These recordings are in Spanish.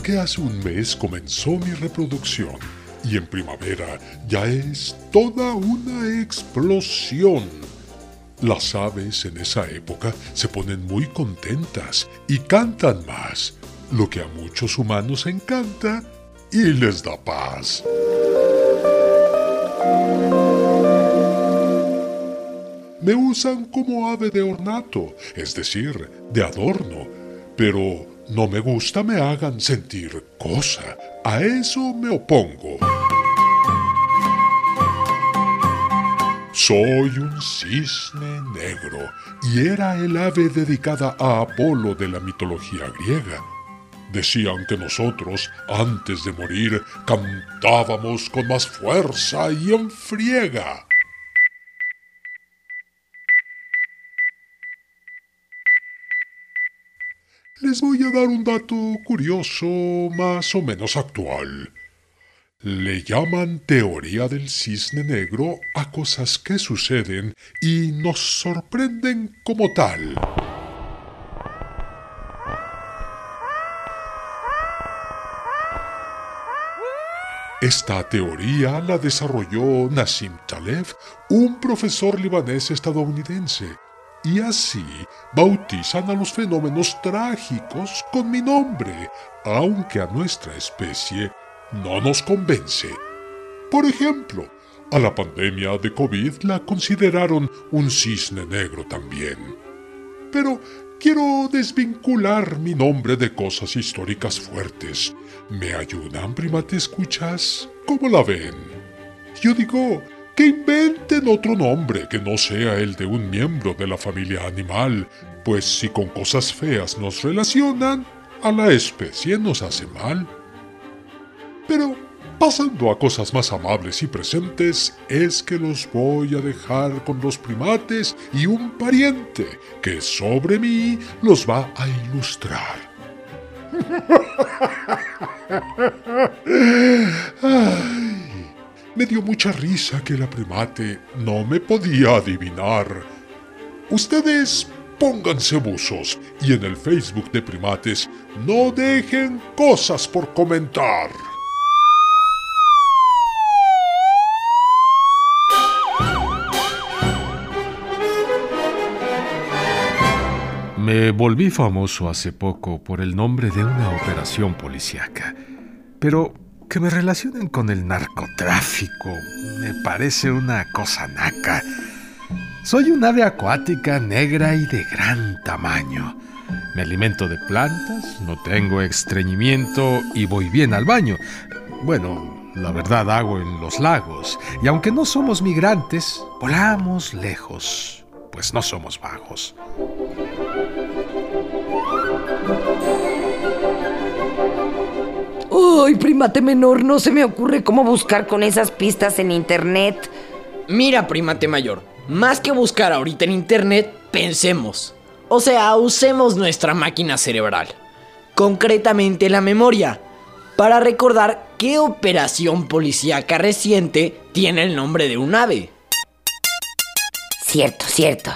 Porque hace un mes comenzó mi reproducción y en primavera ya es toda una explosión. Las aves en esa época se ponen muy contentas y cantan más, lo que a muchos humanos encanta y les da paz. Me usan como ave de ornato, es decir, de adorno, pero no me gusta me hagan sentir cosa. A eso me opongo. Soy un cisne negro y era el ave dedicada a Apolo de la mitología griega. Decían que nosotros, antes de morir, cantábamos con más fuerza y en friega. Les voy a dar un dato curioso más o menos actual. Le llaman teoría del cisne negro a cosas que suceden y nos sorprenden como tal. Esta teoría la desarrolló Nassim Taleb, un profesor libanés estadounidense, y así bautizan a los fenómenos trágicos con mi nombre, aunque a nuestra especie no nos convence. Por ejemplo, a la pandemia de COVID la consideraron un cisne negro también. Pero quiero desvincular mi nombre de cosas históricas fuertes. ¿Me ayudan, primate escuchas? ¿Cómo la ven? Yo digo que inventen otro nombre que no sea el de un miembro de la familia animal, pues si con cosas feas nos relacionan, a la especie nos hace mal. Pero pasando a cosas más amables y presentes, es que los voy a dejar con los primates y un pariente que sobre mí los va a ilustrar. Me dio mucha risa que la primate no me podía adivinar. Ustedes pónganse buzos y en el Facebook de primates no dejen cosas por comentar. Me volví famoso hace poco por el nombre de una operación policíaca. Pero que me relacionen con el narcotráfico me parece una cosa naca. Soy un ave acuática negra y de gran tamaño. Me alimento de plantas, no tengo estreñimiento y voy bien al baño. Bueno, la verdad hago en los lagos. Y aunque no somos migrantes, volamos lejos, pues no somos bajos. Uy, primate menor, no se me ocurre cómo buscar con esas pistas en internet. Mira, primate mayor, más que buscar ahorita en internet, pensemos. O sea, usemos nuestra máquina cerebral, concretamente la memoria, para recordar qué operación policíaca reciente tiene el nombre de un ave. Cierto, cierto.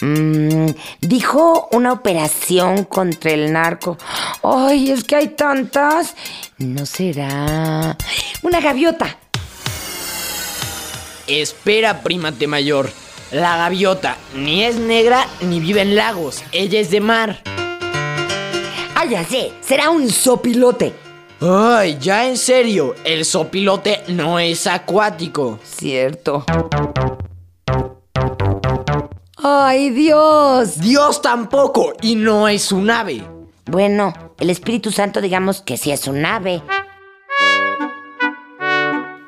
Mm, dijo una operación contra el narco. Ay, es que hay tantas. ¿No será una gaviota? Espera, primate mayor. La gaviota ni es negra ni vive en lagos. Ella es de mar. Ah, ya sé. Será un sopilote. Ay, ya en serio, el sopilote no es acuático. Cierto. ¡Ay, Dios! Dios tampoco, y no es un ave. Bueno, el Espíritu Santo digamos que sí es un ave.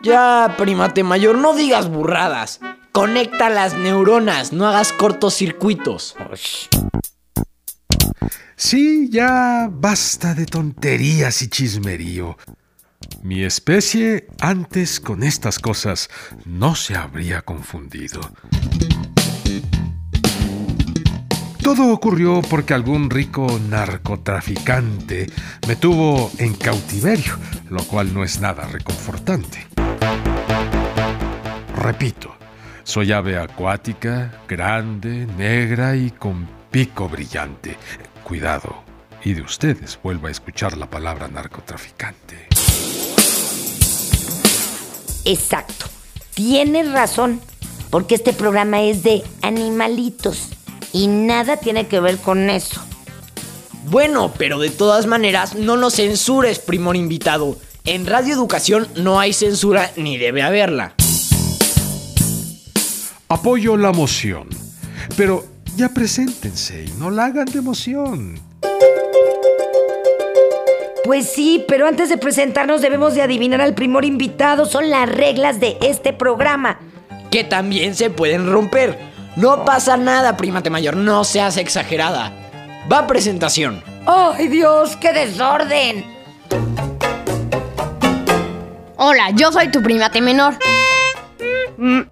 Ya, primate mayor, no digas burradas. Conecta las neuronas, no hagas cortocircuitos. Sí, ya basta de tonterías y chismerío. Mi especie antes con estas cosas no se habría confundido. Todo ocurrió porque algún rico narcotraficante me tuvo en cautiverio, lo cual no es nada reconfortante. Repito, soy ave acuática, grande, negra y con pico brillante. Cuidado, y de ustedes vuelva a escuchar la palabra narcotraficante. Exacto. Tienes razón, porque este programa es de animalitos y nada tiene que ver con eso. Bueno, pero de todas maneras, no nos censures, primor invitado. En Radio Educación no hay censura ni debe haberla. Apoyo la moción, pero ya preséntense y no la hagan de emoción. Pues sí, pero antes de presentarnos debemos de adivinar al primor invitado. Son las reglas de este programa. Que también se pueden romper. No pasa nada, primate mayor, no seas exagerada. Va presentación. ¡Ay Dios, qué desorden! Hola, yo soy tu primate menor.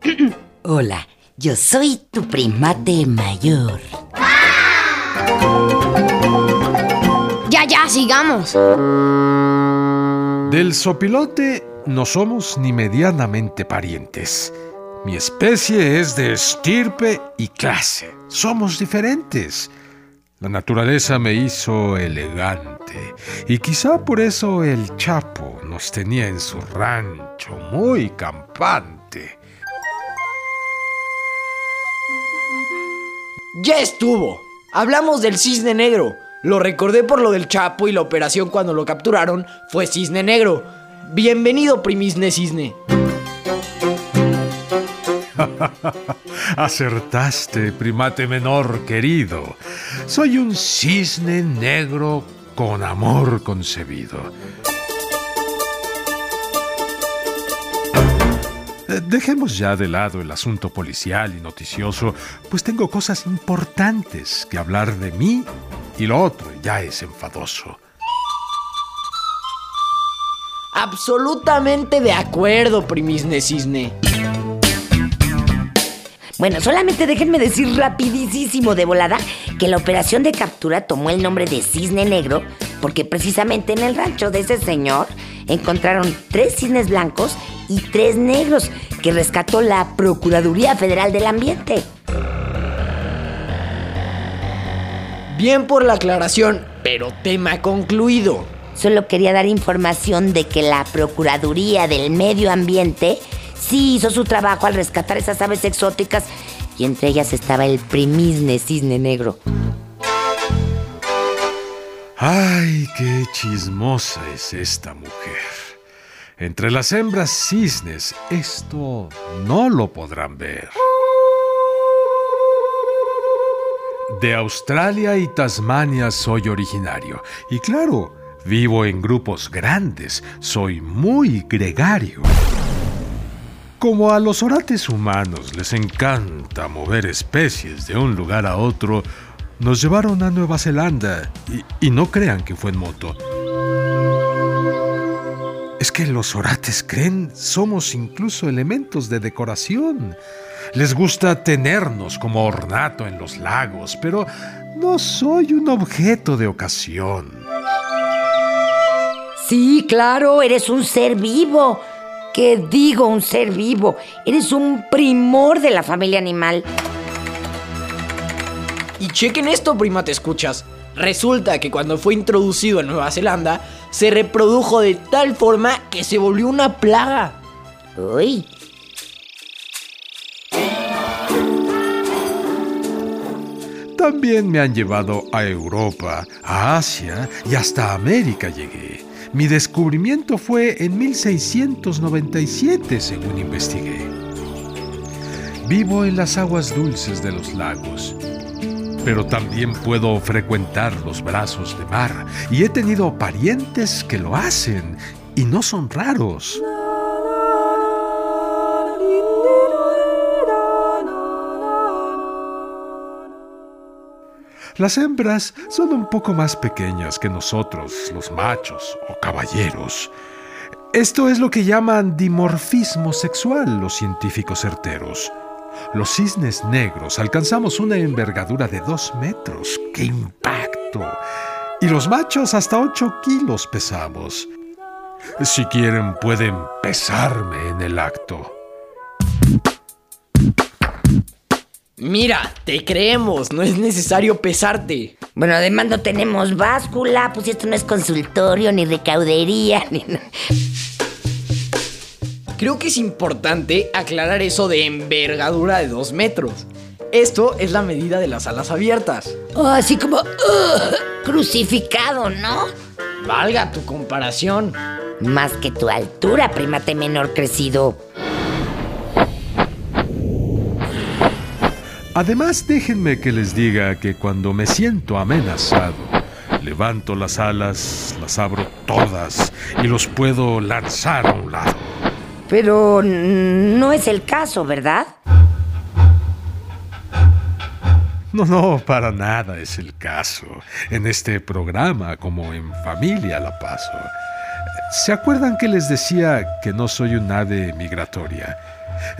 Hola, yo soy tu primate mayor. Ya, ya, sigamos. Del sopilote no somos ni medianamente parientes. Mi especie es de estirpe y clase. Somos diferentes. La naturaleza me hizo elegante y quizá por eso el Chapo nos tenía en su rancho muy campante. Ya estuvo. Hablamos del cisne negro. Lo recordé por lo del Chapo y la operación cuando lo capturaron fue cisne negro. Bienvenido, primisne cisne. Acertaste, primate menor querido. Soy un cisne negro con amor concebido. Eh, Dejemos ya de lado el asunto policial y noticioso, pues tengo cosas importantes que hablar de mí y lo otro ya es enfadoso. Absolutamente de acuerdo, primisne cisne. Bueno, solamente déjenme decir rapidísimo de volada que la operación de captura tomó el nombre de Cisne Negro porque precisamente en el rancho de ese señor encontraron tres cisnes blancos y tres negros que rescató la Procuraduría Federal del Ambiente. Bien por la aclaración, pero tema concluido. Solo quería dar información de que la Procuraduría del Medio Ambiente sí hizo su trabajo al rescatar esas aves exóticas y entre ellas estaba el primisne cisne negro. Ay, qué chismosa es esta mujer. Entre las hembras cisnes, esto no lo podrán ver. De Australia y Tasmania soy originario. Y claro, vivo en grupos grandes. Soy muy gregario. Como a los orates humanos les encanta mover especies de un lugar a otro, nos llevaron a Nueva Zelanda y, no crean que fue en moto. Es que los orates creen somos incluso elementos de decoración. Les gusta tenernos como ornato en los lagos, pero no soy un objeto de ocasión. Sí, claro, eres un ser vivo. ¿Qué digo un ser vivo? Eres un primor de la familia animal. Y chequen esto, prima, te escuchas. Resulta que cuando fue introducido en Nueva Zelanda, se reprodujo de tal forma que se volvió una plaga. Uy, También me han llevado a Europa, a Asia y hasta América llegué. Mi descubrimiento fue en 1697, según investigué. Vivo en las aguas dulces de los lagos, pero también puedo frecuentar los brazos de mar y he tenido parientes que lo hacen y no son raros. Las hembras son un poco más pequeñas que nosotros, los machos o caballeros. Esto es lo que llaman dimorfismo sexual los científicos certeros. Los cisnes negros alcanzamos una envergadura de dos metros. ¡Qué impacto! Y los machos hasta 8 kilos pesamos. Si quieren pueden pesarme en el acto. Mira, te creemos, no es necesario pesarte. Bueno, además no tenemos báscula, pues esto no es consultorio, ni recaudería, ni... Creo que es importante aclarar eso de envergadura de 2 metros. Esto es la medida de las alas abiertas. Oh, así como... ugh, crucificado, ¿no? Valga tu comparación. Más que tu altura, primate menor crecido. Además, déjenme que les diga que cuando me siento amenazado, levanto las alas, las abro todas y los puedo lanzar a un lado. Pero no es el caso, ¿verdad? No, no, para nada es el caso. En este programa, como en familia la paso. ¿Se acuerdan que les decía que no soy un ave migratoria?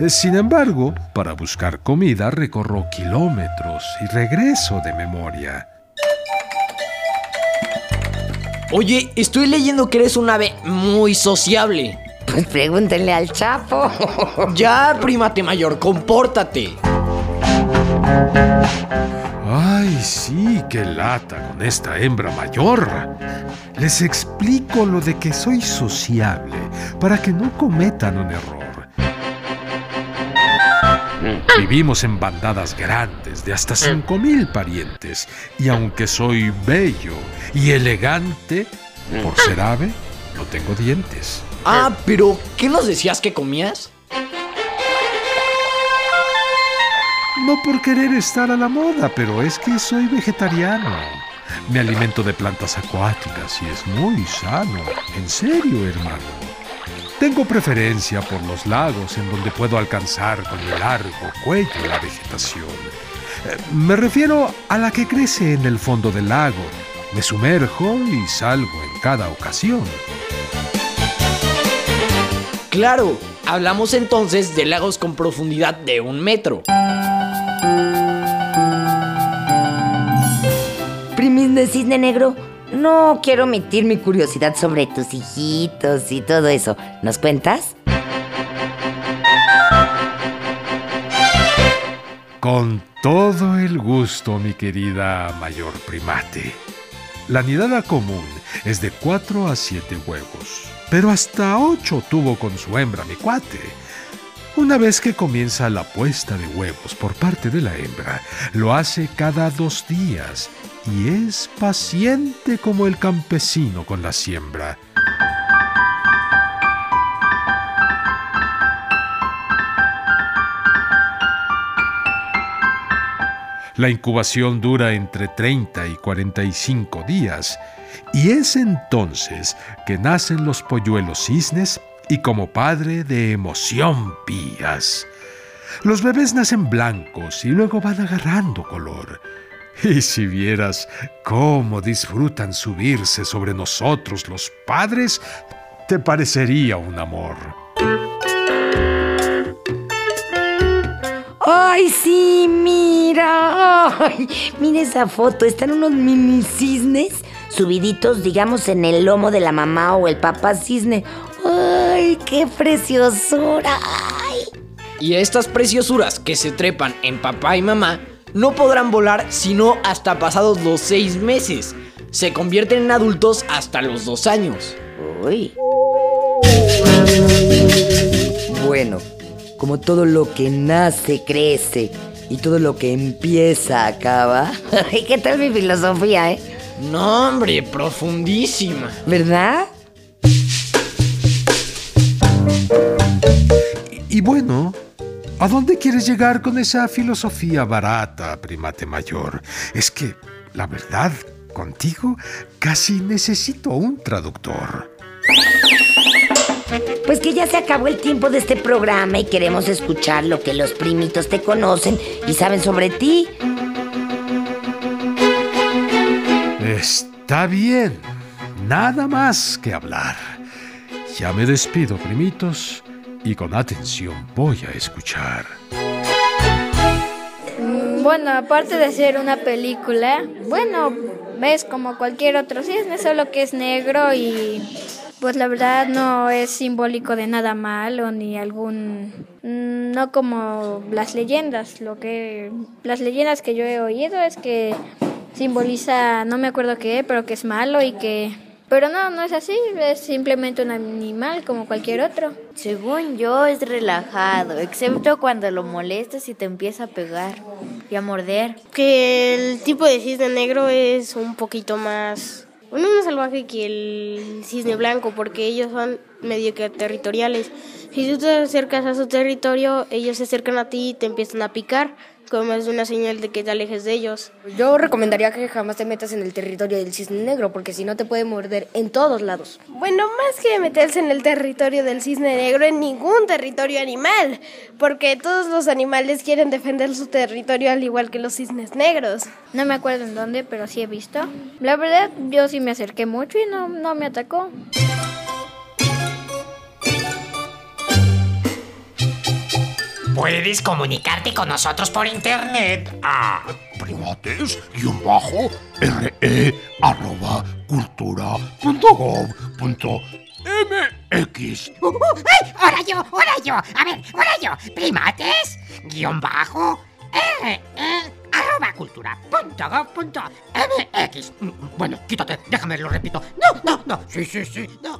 Sin embargo, para buscar comida recorro kilómetros y regreso de memoria. Oye, estoy leyendo que eres un ave muy sociable. Pues pregúntenle al Chapo. Ya, primate mayor, compórtate. Ay, sí, qué lata con esta hembra mayor. Les explico lo de que soy sociable para que no cometan un error. Vivimos en bandadas grandes de hasta 5.000 parientes y aunque soy bello y elegante, por ser ave, no tengo dientes. Ah, pero ¿qué nos decías que comías? No por querer estar a la moda, pero es que soy vegetariano. Me alimento de plantas acuáticas y es muy sano. En serio, hermano. Tengo preferencia por los lagos en donde puedo alcanzar con mi largo cuello la vegetación. Eh, Me refiero a la que crece en el fondo del lago. Me sumerjo y salgo en cada ocasión. Claro, hablamos entonces de lagos con profundidad de un metro. Primis de cisne negro, no quiero omitir mi curiosidad sobre tus hijitos y todo eso. ¿Nos cuentas? Con todo el gusto, mi querida mayor primate. La nidada común es de 4 a 7 huevos, pero hasta 8 tuvo con su hembra mi cuate. Una vez que comienza la puesta de huevos por parte de la hembra, lo hace cada dos días y es paciente como el campesino con la siembra. La incubación dura entre 30 y 45 días y es entonces que nacen los polluelos cisnes y como padre de emoción pías. Los bebés nacen blancos y luego van agarrando color. Y si vieras cómo disfrutan subirse sobre nosotros los padres, te parecería un amor. ¡Ay, sí! ¡Mira! ¡Ay! Mira esa foto. Están unos mini cisnes subiditos, digamos, en el lomo de la mamá o el papá cisne. ¡Ay, qué preciosura! ¡Ay! Y estas preciosuras que se trepan en papá y mamá no podrán volar sino hasta pasados los seis meses. Se convierten en adultos hasta los dos años. Uy. Bueno, como todo lo que nace crece y todo lo que empieza acaba. Ay, ¿Qué tal mi filosofía, eh? No, hombre, profundísima. ¿Verdad? Y bueno, ¿a dónde quieres llegar con esa filosofía barata, primate mayor? Es que, la verdad, contigo casi necesito un traductor. Pues que ya se acabó el tiempo de este programa y queremos escuchar lo que los primitos te conocen y saben sobre ti. Está bien. Nada más que hablar. Ya me despido, primitos, y con atención voy a escuchar. Bueno, aparte de ser una película, bueno, ves como cualquier otro cisne, solo que es negro y pues la verdad no es simbólico de nada malo ni algún no como las leyendas, lo que las leyendas que yo he oído es que simboliza no me acuerdo qué, pero que es malo y que pero no, no es así, es simplemente un animal como cualquier otro. Según yo es relajado, excepto cuando lo molestas y te empieza a pegar y a morder. Que el tipo de cisne negro es un poquito más, bueno, más salvaje que el cisne blanco, porque ellos son medio que territoriales. Si tú te acercas a su territorio, ellos se acercan a ti y te empiezan a picar como es una señal de que te alejes de ellos. Yo recomendaría que jamás te metas en el territorio del cisne negro, porque si no te puede morder en todos lados. Bueno, más que meterse en el territorio del cisne negro, en ningún territorio animal, porque todos los animales quieren defender su territorio al igual que los cisnes negros. No me acuerdo en dónde, pero sí he visto. La verdad, yo sí me acerqué mucho y no, no me atacó. Puedes comunicarte con nosotros por internet a primates-re arroba cultura.gov.mx. Uh, uh, ¡Ay! ¡Ahora yo! ¡Ahora yo! A ver, ahora yo. Primates guion bajo re arroba cultura.gov.mx. Bueno, quítate, déjame, lo repito. No, no, no. Sí, sí, sí, no.